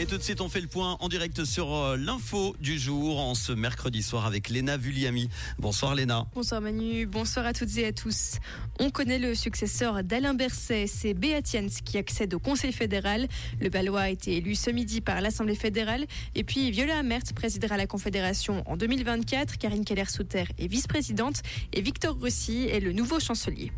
Et tout de suite, on fait le point en direct sur euh, l'info du jour en ce mercredi soir avec Léna Vulliami. Bonsoir Léna. Bonsoir Manu, bonsoir à toutes et à tous. On connaît le successeur d'Alain Berset, c'est Beatiens qui accède au Conseil fédéral. Le Balois a été élu ce midi par l'Assemblée fédérale. Et puis Viola Amert présidera la Confédération en 2024. Karine Keller-Souter est vice-présidente et Victor Rossi est le nouveau chancelier.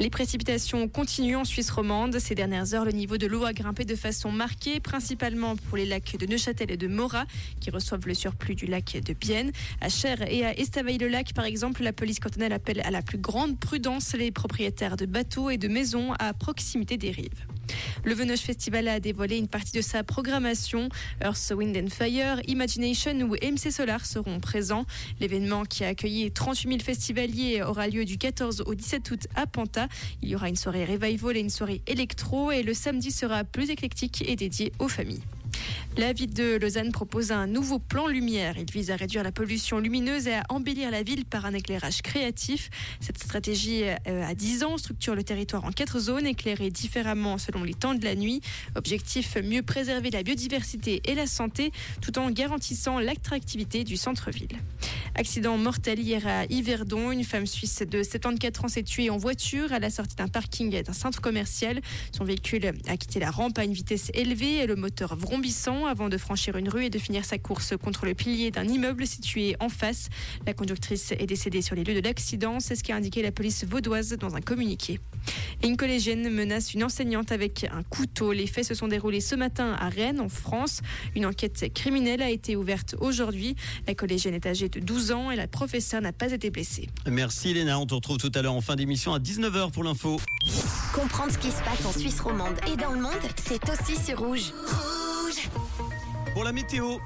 Les précipitations continuent en Suisse romande. Ces dernières heures, le niveau de l'eau a grimpé de façon marquée, principalement pour les lacs de Neuchâtel et de Morat, qui reçoivent le surplus du lac de Bienne. À Cher et à Estavayer-le-Lac, par exemple, la police cantonale appelle à la plus grande prudence les propriétaires de bateaux et de maisons à proximité des rives. Le Venoche Festival a dévoilé une partie de sa programmation. Earth, Wind and Fire, Imagination ou MC Solar seront présents. L'événement qui a accueilli 38 000 festivaliers aura lieu du 14 au 17 août à Panta. Il y aura une soirée revival et une soirée électro et le samedi sera plus éclectique et dédié aux familles. La ville de Lausanne propose un nouveau plan lumière. Il vise à réduire la pollution lumineuse et à embellir la ville par un éclairage créatif. Cette stratégie euh, à 10 ans structure le territoire en quatre zones éclairées différemment selon les temps de la nuit. Objectif mieux préserver la biodiversité et la santé tout en garantissant l'attractivité du centre-ville. Accident mortel hier à Yverdon. Une femme suisse de 74 ans s'est tuée en voiture à la sortie d'un parking d'un centre commercial. Son véhicule a quitté la rampe à une vitesse élevée et le moteur vrombissant avant de franchir une rue et de finir sa course contre le pilier d'un immeuble situé en face. La conductrice est décédée sur les lieux de l'accident. C'est ce qu'a indiqué la police vaudoise dans un communiqué. une collégienne menace une enseignante avec un couteau. Les faits se sont déroulés ce matin à Rennes, en France. Une enquête criminelle a été ouverte aujourd'hui. La collégienne est âgée de 12 ans et la professeure n'a pas été blessée. Merci Léna, on te retrouve tout à l'heure en fin d'émission à 19h pour l'info. Comprendre ce qui se passe en Suisse romande et dans le monde, c'est aussi sur Rouge. Rouge Pour la météo,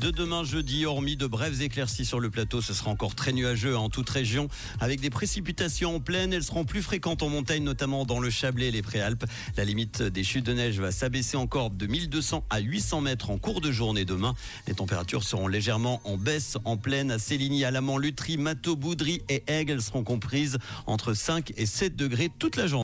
de demain jeudi, hormis de brèves éclaircies sur le plateau, ce sera encore très nuageux en toute région, avec des précipitations en pleine. Elles seront plus fréquentes en montagne, notamment dans le Chablais et les Préalpes. La limite des chutes de neige va s'abaisser encore de 1200 à 800 mètres en cours de journée demain. Les températures seront légèrement en baisse en pleine à Céligny, Alamant, Lutry, Mato, Boudry et Aigle. Elles seront comprises entre 5 et 7 degrés toute la journée.